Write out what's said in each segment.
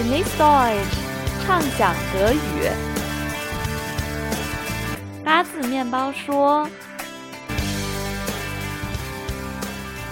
Genieß Deutsch，畅想德语。八字面包说：“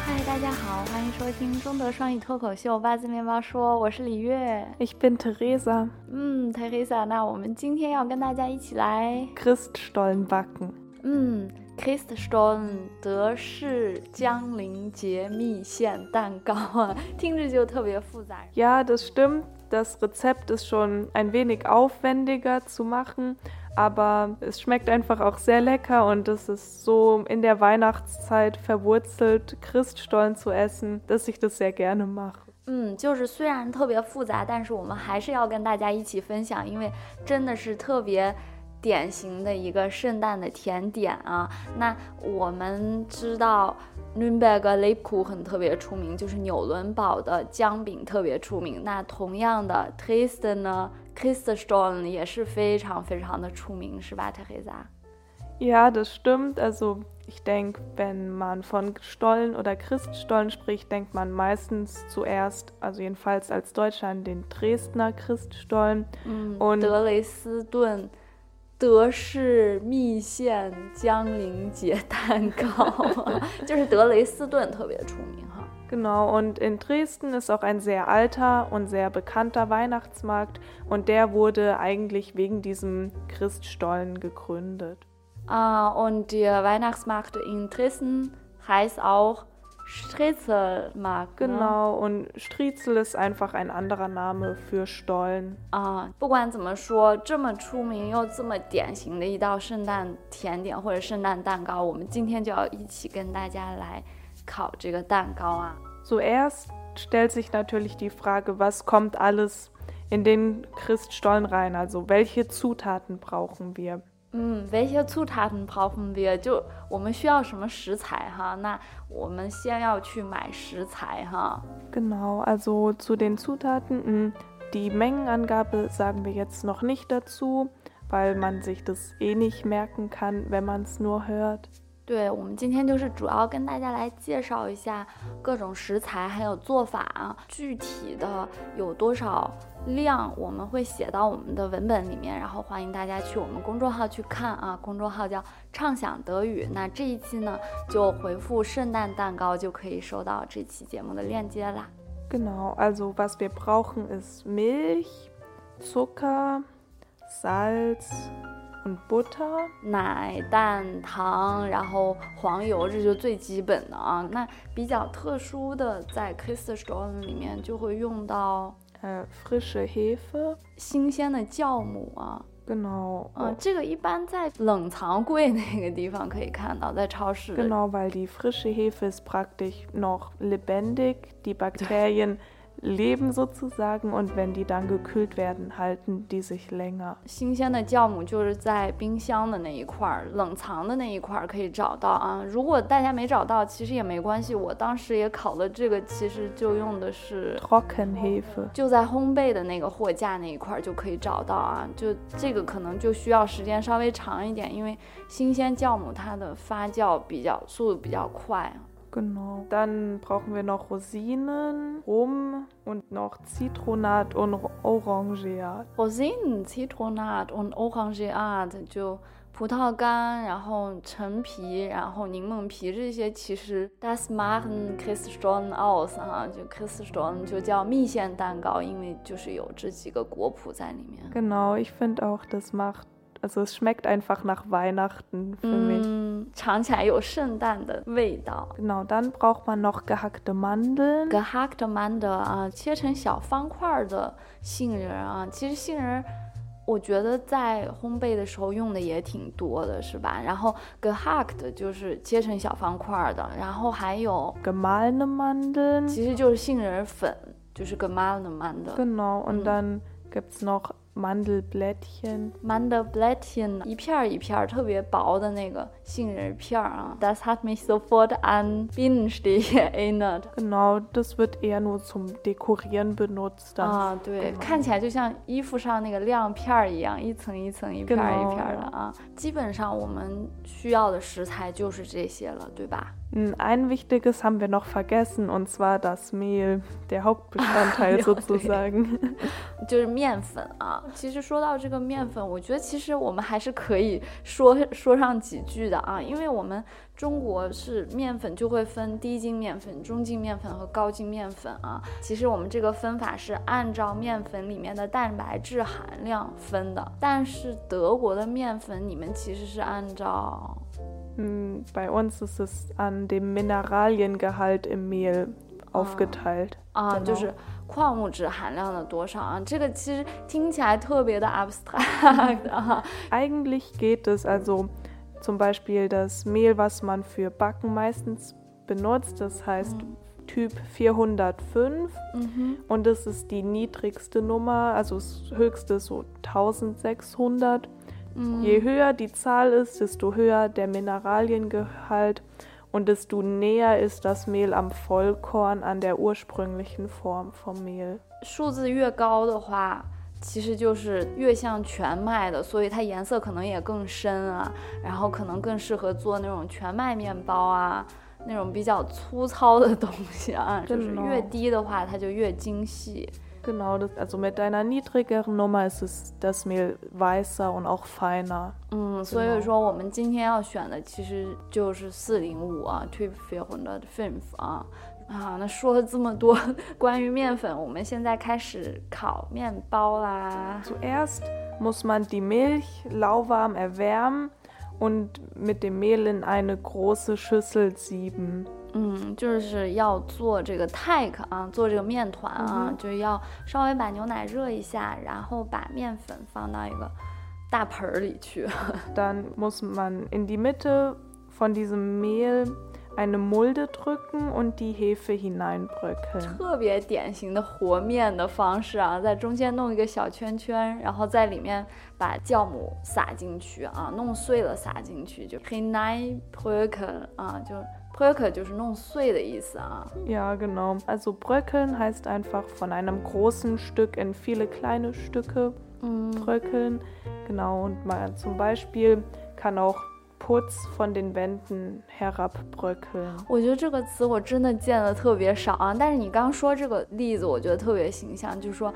嗨，大家好，欢迎收听中德双语脱口秀《八字面包说》，我是李月。Ich bin Theresa. 嗯，Teresa，那我们今天要跟大家一起来，Christstollen backen. 嗯，Christstollen 德式江陵节蜜馅蛋糕啊，听着就特别复杂。Ja, das stimmt. Das Rezept ist schon ein wenig aufwendiger zu machen, aber es schmeckt einfach auch sehr lecker und es ist so in der Weihnachtszeit verwurzelt, Christstollen zu essen, dass ich das sehr gerne mache. 嗯，就是虽然特别复杂，但是我们还是要跟大家一起分享，因为真的是特别典型的一个圣诞的甜点啊。那我们知道 Nürnberg Lebkuchen 特别出名，就是纽伦堡的姜饼特别出名。那同样的 Dresden 呢，Christstollen 也是非常非常的出名，是吧，Teresa？ Ja, das stimmt. Also ich denke, wenn man von Stollen oder Christstollen spricht, denkt man meistens zuerst, also jedenfalls als Deutscher, an den Dresdner Christstollen. 嗯， Und 德雷斯顿 德式蜜馅江陵节蛋糕，就是德雷斯顿特别出名哈。 Genau, und in Dresden ist auch ein sehr alter und sehr bekannter Weihnachtsmarkt und der wurde eigentlich wegen diesem Christstollen gegründet. Ah, und der Weihnachtsmarkt in Dresden heißt auch Striezelmarkt. ne? Genau, und Striezel ist einfach ein anderer Name für Stollen. 啊，不管怎么说，这么出名又这么典型的一道圣诞甜点或者圣诞蛋糕，我们今天就要一起跟大家来烤这个蛋糕啊。 Zuerst stellt sich natürlich die Frage, was kommt alles in den Christstollen rein? Also welche Zutaten brauchen wir? 嗯，welche Zutaten brauchen wir？就我们需要什么食材哈？那我们先要去买食材哈。 Genau, also zu den Zutaten, mh, die Mengenangabe sagen wir jetzt noch nicht dazu, weil man sich das eh nicht merken kann, wenn man es nur hört. 对，我们今天就是主要跟大家来介绍一下各种食材还有做法啊，具体的有多少量我们会写到我们的文本里面，然后欢迎大家去我们公众号去看啊，公众号叫畅想德语。那这一期呢，就回复圣诞蛋糕就可以收到这期节目的链接啦。Genau, also was wir brauchen ist Milch, Zucker, Salz Butter. 奶、蛋、糖，然后黄油，这就最基本的啊。那比较特殊的，在 Christstollen 里面就会用到 Äh, frische Hefe. 新鲜的酵母啊。Genau. 嗯，这个一般在冷藏柜那个地方可以看到，在超市。Genau, weil die frische Hefe ist praktisch noch lebendig. Die Bakterien leben sozusagen und wenn die dann gekühlt werden, halten die sich länger. 新鲜的酵母就是在冰箱的那一块儿，冷藏的那一块儿可以找到啊。如果大家没找到，其实也没关系。我当时也烤了这个，其实就用的是 Trockenhefe. 就在烘焙的那个货架那一块儿就可以找到啊。就这个可能就需要时间稍微长一点，因为新鲜酵母它的发酵比较速度比较快。Genau. Dann brauchen wir noch Rosinen, Rum und noch Zitronat und Orangeat. Rosinen、Zitronat und Orangeat 就葡萄干，然后陈皮，然后柠檬皮这些，其实 das machen Christstollen aus 哈，就 Christstollen 就叫蜜馅蛋糕，因为就是有这几个果脯在里面。 Genau, ich finde auch, das macht, also es schmeckt einfach nach Weihnachten für mich. 嗯，尝起来有圣诞的味道。 Genau, dann braucht man noch gehackte Mandeln. gehackte Mandel 啊，切成小方块儿的杏仁儿啊，其实杏仁儿。我觉得在烘焙的时候用的也挺多的，是吧？然后 gehacked 就是切成小方块儿的，然后还有 Gemahlene Mandeln. 其实就是杏仁粉，就是 gemahlene Mandel。 Genau, und Mhm. dann gibt es noch Mandelblättchen. Mandelblättchen 一片儿一片儿特别薄的那个杏仁片儿啊。Das hat mich sofort an Bienenstich erinnert. Genau, das wird eher nur zum Dekorieren benutzt. Dann. 啊，对，看起来就像衣服上那个亮片儿一样，一层一层、一片儿一片儿的啊。基本上我们需要的食材就是这些了，对吧？ Ein wichtiges haben wir noch vergessen, und zwar das Mehl, der Hauptbestandteil 对 sozusagen. 就是面粉啊。其实说到这个面粉，我觉得其实我们还是可以说说上几句的 啊，因为我们中国是面粉就会分低筋面粉、中筋面粉和高筋面粉啊。其实我们这个分法是按照面粉里面的蛋白质含量分的，但是德国的面粉你们其实是按照 Hm, Bei uns ist es an dem Mineraliengehalt im Mehl aufgeteilt. 啊就是矿物质含量的多少啊？这个其实听起来特别的 abstract 啊。Eigentlich geht es also zum Beispiel das Mehl, was man für Backen meistens benutzt, das heißt Typ 405 嗯 und das ist die niedrigste Nummer, also das höchste ist so 1600. 哼，嗯 Je höher die Zahl ist, desto höher der Mineraliengehalt und desto näher ist das Mehl am Vollkorn an der ursprünglichen Form vom Mehl. 数字越高的话， 其实就是越像全麦的，所以它颜色可能也更深啊，然后可能更适合做那种全麦面包啊，那种比较粗糙的东西啊。就是越低的话，它就越精细。Genau, das, also mit einer niedrigeren Nummer ist es das Mehl weißer und auch feiner. 嗯，所以说我们今天要选的其实就是四零五啊，Typ 405啊。啊，那说了这么多关于面粉，我们现在开始烤面包啦。Zuerst muss man die Milch lauwarm erwärmen und mit dem Mehl in eine große Schüssel sieben. 嗯，就是要做这个 teig 啊，做这个面团啊，就是要稍微把牛奶热一下，然后把面粉放到一个大盆儿里去。Dann muss man in die Mitte von diesem Mehl eine Mulde drücken und die Hefe hineinbröckeln. 特别典型的和面的方式啊，在中间弄一个小圈圈，然后在里面把酵母撒进去啊，弄碎了撒进去，就 hineinbröckeln 啊，就 bröckel 就是弄碎的意思啊。 Ja, genau. Also bröckeln heißt einfach von einem großen Stück in viele kleine Stücke 嗯 bröckeln. Genau, und mal zum Beispiel kann auch Putz von den Wänden herabbröckeln. 我觉得这个词我真的见的特别少啊，但是你刚说这个例子，我觉得特别形象，就是说，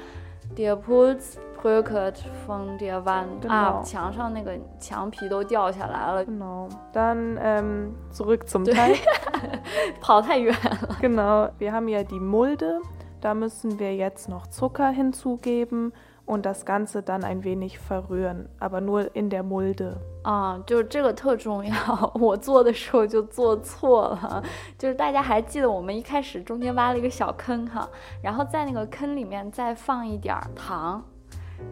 der Putz bröckelt von der Wand 啊， Genau 墙上那个墙皮都掉下来了， Genau. Dann ähm, zurück zum Teig. 跑太远了。 genau, wir haben ja die Mulde. Da müssen wir jetzt noch Zucker hinzugeben Und das Ganze dann ein wenig verrühren, aber nur in der Mulde. 啊，就是这个特重要，我做的时候就做错了。就是大家还记得我们一开始中间挖了一个小坑哈，然后在那个坑里面再放一点儿糖，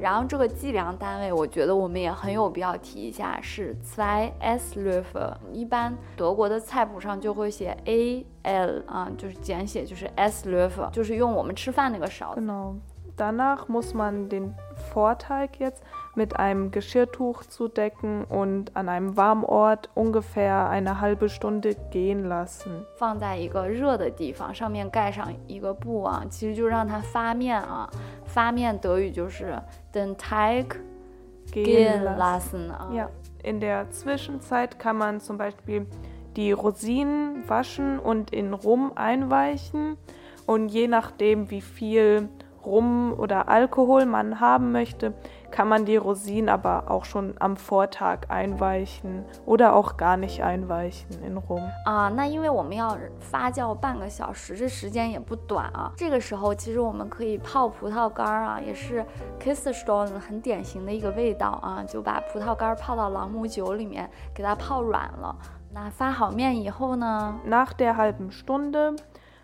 然后这个计量单位我觉得我们也很有必要提一下，是 zwei Esslöffel。一般德国的菜谱上就会写 A L 啊，就是简写就是 Esslöffel，就是用我们吃饭那个勺子。Danach muss man den Vorteig jetzt mit einem Geschirrtuch zudecken und an einem warmen Ort ungefähr eine halbe Stunde gehen lassen. 放在一个热的地方，上面盖上一个布啊，其实就让它发面啊。发面德语就是 den Teig gehen lassen 啊。 Ja. In der Zwischenzeit kann man zum Beispiel die Rosinen waschen und in Rum einweichen. Und je nachdem, wie viel Rum oder Alkohol man haben möchte, kann man die Rosinen aber auch schon am Vortag einweichen oder auch gar nicht einweichen in Rum. 啊，那因为我们要发酵半个小时，这时间也不短啊。这个时候其实我们可以泡葡萄干儿啊，也是 Kissstone 很典型的一个味道啊，就把葡萄干儿泡到朗姆酒里面，给它泡软了。那发好面以后呢， Nach der halben Stunde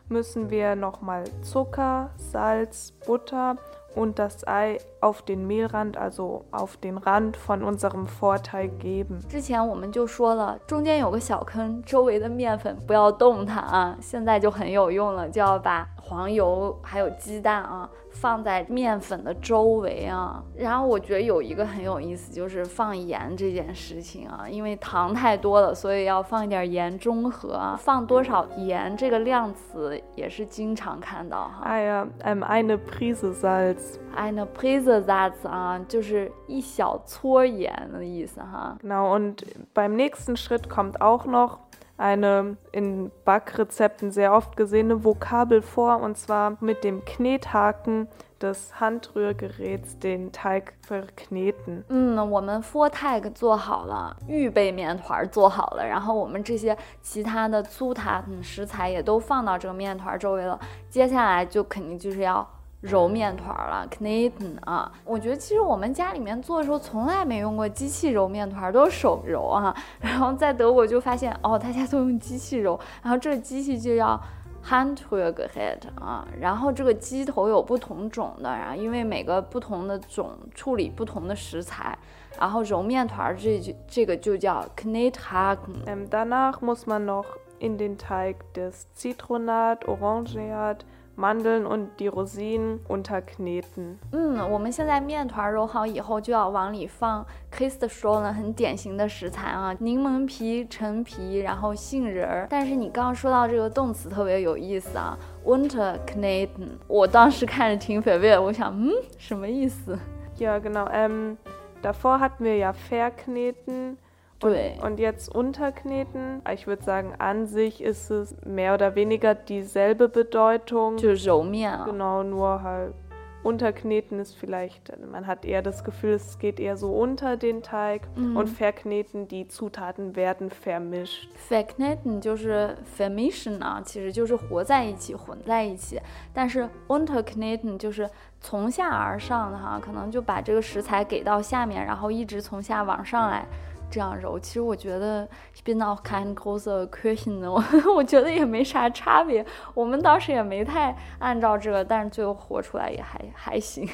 müssen wir nochmal Zucker, Salz, Butter und das Ei auf den Mehlrand, also auf den Rand von unserem Vorteig geben. 之前我们就说了，中间有个小坑，周围的面粉不要动它啊。现在就很有用了，就要把 黄油还有鸡蛋啊，放在面粉的周围啊。然后我觉得有一个很有意思，就是放盐这件事情啊，因为糖太多了，所以要放一点盐中和啊。放多少盐这个量词也是经常看到哈。哎呀，um eine Prise Salz。eine Prise Salz 啊，就是一小撮盐的意思哈。Genau und beim nächsten Schritt kommt auch noch eine in Backrezepten sehr oft gesehene Vokabel vor, und zwar mit dem Knethaken des Handrührgeräts den Teig verkneten. 嗯，我们 Vorteig 做好了，预备面团做好了，然后我们这些其他的粗塔食材也都放到这个面团周围了，接下来就肯定就是要揉面团了，kneten 啊！我觉得其实我们家里面做的时候从来没用过机器揉面团，都是手揉啊。然后在德国就发现哦，大家都用机器揉，然后这个机器就叫 Handrührgerät 啊。然后这个机头有不同种的，然后因为每个不同的种处理不同的食材，然后揉面团这就这个就叫 Knethaken。Danach muss man noch in den Teig das Zitronat, Orangeat Mandeln und die Rosinen unterkneten。嗯，我们现在面团揉好以后，就要往里放 Kist 说了很典型的食材啊，柠檬皮、陈皮，然后杏仁儿。但是你刚刚说到这个动词特别有意思啊，unterkneten。我当时看着挺 verwirrt，我想，嗯，什么意思？Ja, genau. Ähm, davor hatten wir ja verkneten. Und, und jetzt unterkneten, ich würde sagen, an sich ist es mehr oder weniger dieselbe Bedeutung. Genau, nur halt unterkneten ist vielleicht, man hat eher das Gefühl, es geht eher so unter den Teig mhm. und verkneten, die Zutaten werden vermischt. Verkneten 就是 vermischen 啊，其实就是和在一起、混在一起。但是 unterkneten 就是从下而上的哈，可能就把这个食材给到下面，然后一直从下往上来。 这样揉，其实我觉得 ich bin auch kein großer Köchin 呢，我我觉得也没啥差别。我们当时也没太按照这个，但是最后活出来也还还行。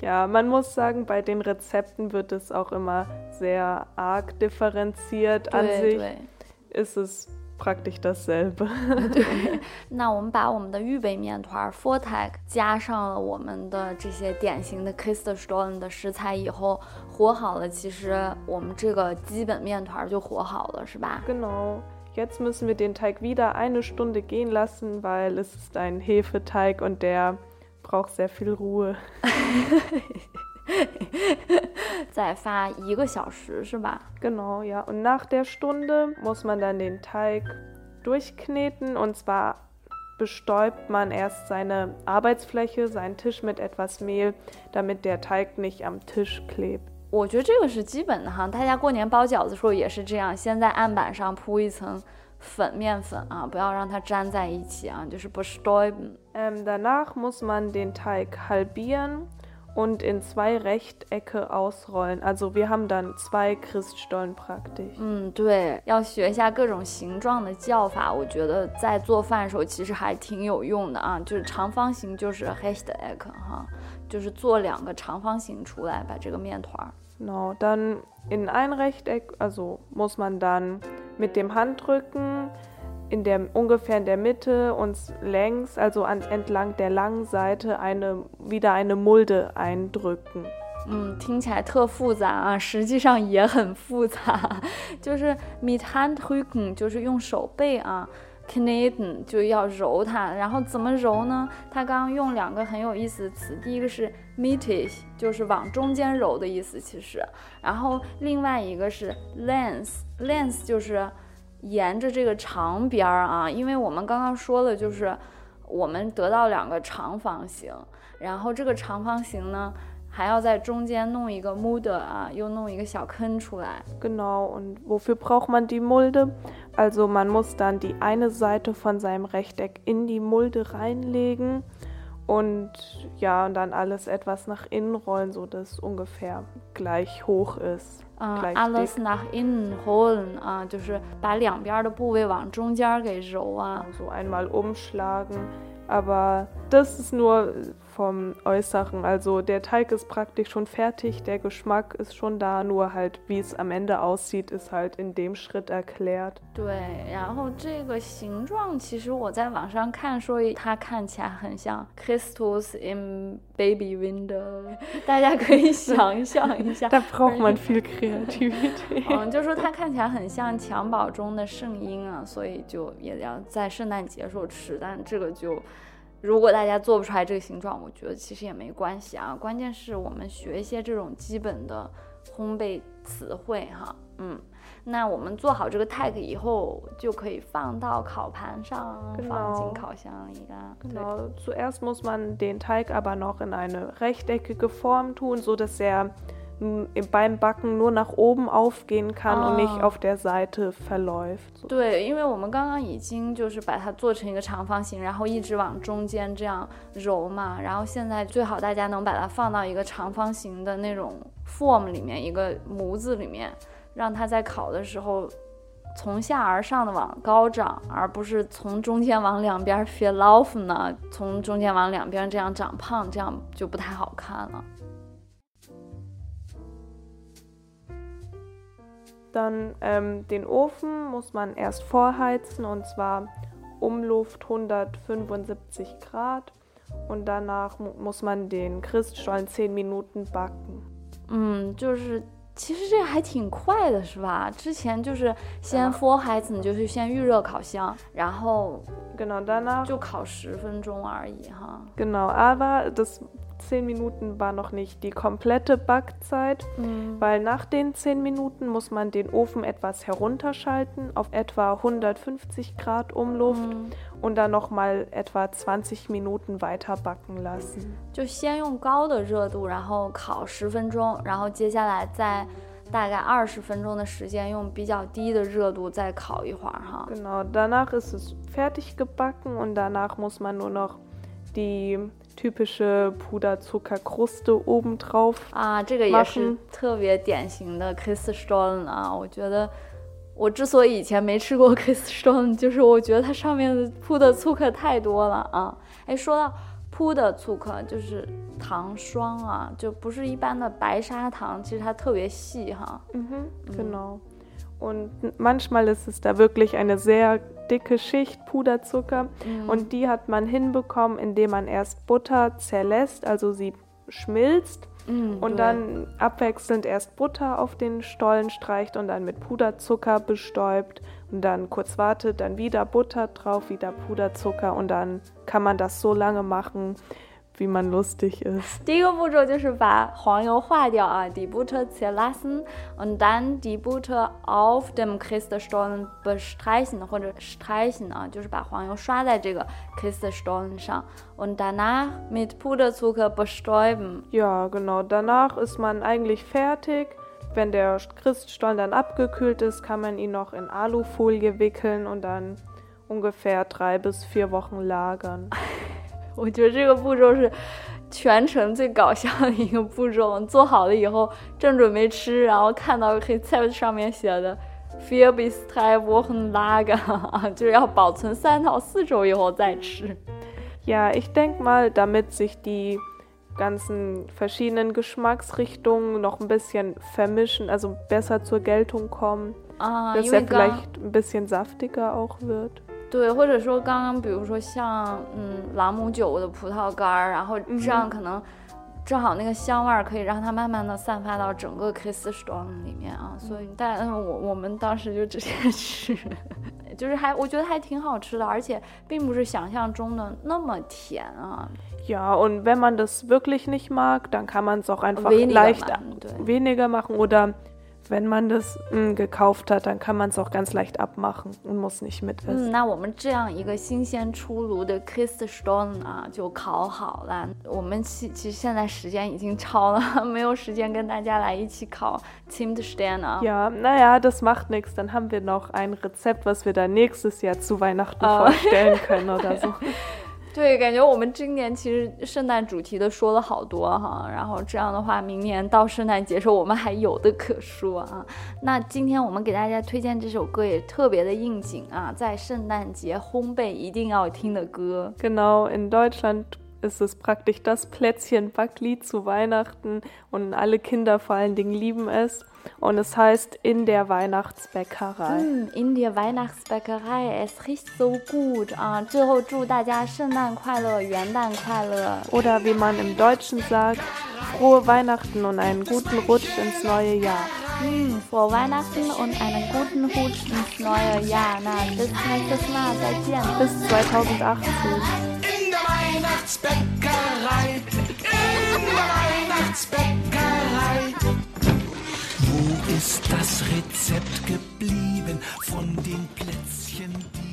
Ja, man muss sagen, bei den Rezepten wird es auch immer sehr arg differenziert. An sich ist es praktisch dasselbe。对，那我们把我们的预备面团 Vorteig 加上了我们的这些典型的 Kiststollen 的食材以后，和好了，其实我们这个基本面团就和好了，是吧？Genau. Jetzt müssen wir den Teig wieder eine Stunde gehen lassen, weil es ist ein Hefeteig und der braucht sehr viel Ruhe. 再发一个小时是吧？Genau, ja. Und nach der Stunde muss man dann den Teig durchkneten und zwar bestäubt man erst seine Arbeitsfläche, seinen Tisch mit etwas Mehl, damit der Teig nicht am Tisch klebt. 我觉得这个是基本的哈，大家过年包饺子的时候也是这样，先在案板上铺一层粉面粉啊，不要让它粘在一起啊，就是 bestäuben。Ähm, danach muss man den Teig halbieren und in zwei Rechtecke ausrollen. Also wir haben dann zwei Christstollen praktisch. 嗯，对，要学一下各种形状的叫法，我觉得在做饭的时候其实还挺有用的啊。就是长方形就是 Rechteck 哈，就是做两个长方形出来，把这个面团。Genau, dann in ein Rechteck, also muss man dann mit dem Handrücken in der, ungefähr in der Mitte und längs, also an, entlang der langen Seite, eine, wieder eine Mulde eindrücken. 嗯，听起来特复杂啊，实际上也很复杂。就是 mit Handrücken，就是用手背啊，kneten 就要揉它。然后怎么揉呢？他刚刚用两个很有意思的词，第一个是 mittig，就是往中间揉的意思，其实。然后另外一个是 length，length 就是。沿着这个长边儿啊，因为我们刚刚说了，就是我们得到两个长方形，然后这个长方形呢，还要在中间弄一个 Mulde 啊，又弄一个小坑出来。Genau. Und wofür braucht man die Mulde? Also man muss dann die eine Seite von seinem Rechteck in die Mulde reinlegen. Und ja, und dann alles etwas nach innen rollen, so dass es ungefähr gleich hoch ist. 嗯，alles nach innen rollen 啊，就是把两边的部位往中间给揉啊。So einmal umschlagen, aber das ist nur vom Äußeren. Also der Teig ist praktisch schon fertig, der Geschmack ist schon da, nur halt wie es am Ende aussieht, ist halt in dem Schritt erklärt. 对，然后这个形状其实我在网上看说它看起来很像 Christus im Baby Window，大家可以想象一下。da braucht man viel Kreativität. 嗯，就说它看起来很像襁褓中的圣婴啊，所以就也要在圣诞节时候吃，但这个就。 如果大家做不出来这个形状，我觉得其实也没关系啊。关键是我们学一些这种基本的烘焙词汇哈。嗯，那我们做好这个 tag 以后，就可以放到烤盘上，放进烤箱里啦。Genau. Zuerst muss man den Teig aber noch in eine rechteckige Form tun, so dass er beim Backen nur nach oben aufgehen kann und nicht auf der Seite verläuft. 对，因为我们刚刚已经就是把它做成一个长方形，然后一直往中间这样揉嘛，然后现在最好大家能把它放到一个长方形的那种 form 里面，一个模子里面，让它在烤的时候从下而上的往高长，而不是从中间往两边 fill off 呢，从中间往两边这样长胖，这样就不太好看了。Dann ähm, den Ofen muss man erst vorheizen und zwar Umluft 175 Grad und danach muss man den Christstollen 10 Minuten backen. 嗯，就是其实这个还挺快的，是吧？之前就是先 vorheizen，就是先预热烤箱，然后 genau danach 就烤十分钟而已哈。Genau, aber das 10 Minuten war noch nicht die komplette Backzeit, mhm. weil nach den 10 Minuten muss man den Ofen etwas herunterschalten auf etwa 150 Grad Umluft mhm. und dann nochmal etwa 20 Minuten weiter backen lassen. 就先用高的热度，然后烤十分钟，然后接下来再大概二十分钟的时间用比较低的热度再烤一会儿哈。Genau, danach ist es fertig gebacken und danach muss man nur noch die typische Puderzuckerkruste obendrauf 啊，这个也是特别典型的 Kiss Stone 啊。我觉得我之所以以前没吃过 Kiss Stone，就是我觉得它上面铺的醋克太多了啊。哎，说到铺的醋克，就是糖霜啊，就不是一般的白砂糖，其实它特别细哈。嗯哼，genau。Und manchmal ist es da wirklich eine sehr dicke Schicht Puderzucker. Mhm. Und die hat man hinbekommen, indem man erst Butter zerlässt, also sie schmilzt. Mhm, und dann abwechselnd erst Butter auf den Stollen streicht und dann mit Puderzucker bestäubt und dann kurz wartet, dann wieder Butter drauf, wieder Puderzucker und dann kann man das so lange machen, wie man lustig ist. 第一个步骤就是把黄油化掉啊，die Butter zerlassen und dann die Butter auf dem Christstollen bestreichen 或者 streichen 啊，就是把黄油刷在这个 Christstollen 上und danach mit Puderzucker bestäuben. Ja, genau. Danach ist man eigentlich fertig. Wenn der Christstollen dann abgekühlt ist, kann man ihn noch in Alufolie wickeln und dann ungefähr drei bis vier Wochen lagern. 我觉得这个步骤是全程最搞笑的一个步骤。做好了以后，正准备吃，然后看到黑菜上面写的 “vier bis drei Wochen lagern” 啊，就是要保存三到四周以后再吃。Ja, ich denke mal, damit sich die ganzen verschiedenen Geschmacksrichtungen noch ein bisschen vermischen, also besser zur Geltung kommen, ah, dass er vielleicht ein bisschen saftiger auch wird. 对，或者说刚刚比如说像嗯朗姆酒的葡萄干儿，然后这样可能正好那个香味儿可以让它慢慢的散发到整个 Kiss s t r o n g 里面啊，所以但我我们当时就直接吃，就是还我觉得还挺好吃的，而且并不是想象中的那么甜啊。Ja, und wenn man das wirklich nicht mag, dann kann man es auch einfach leicht weniger machen oder wenn man das mh, hm, gekauft hat, dann kann man es auch ganz leicht abmachen und muss nicht mitessen. 嗯，那我们这样一个新鲜出炉的 Kiss Stone 啊，就烤好了。我们其其实现在时间已经超了，没有时间跟大家来一起烤 Zimtsterne. Ja, naja, das macht nichts. Dann haben wir noch ein Rezept, was wir dann nächstes Jahr zu Weihnachten uh. vorstellen können oder so. 对，感觉我们今年其实圣诞主题的说了好多哈，然后这样的话，明年到圣诞节时候我们还有的可说啊。那今天我们给大家推荐这首歌也特别的应景啊，在圣诞节烘焙一定要听的歌。Genau, in Deutschland ist es praktisch das Plätzchen Backli zu Weihnachten und alle Kinder vor allen Dingen lieben es. Und es heißt in der Weihnachtsbäckerei. Mm, in der Weihnachtsbäckerei. Es riecht so gut. Ah, 最后祝大家圣诞快乐，元旦快乐。 Oder wie man im Deutschen sagt, frohe Weihnachten und einen guten Rutsch ins neue Jahr. Mm, frohe Weihnachten und einen guten Rutsch ins neue Jahr. Na, bis nächstes Mal. 再见。 Bis 2018. Weihnachtsbäckerei. In der Weihnachtsbäckerei. Wo ist das Rezept geblieben von den Plätzchen, die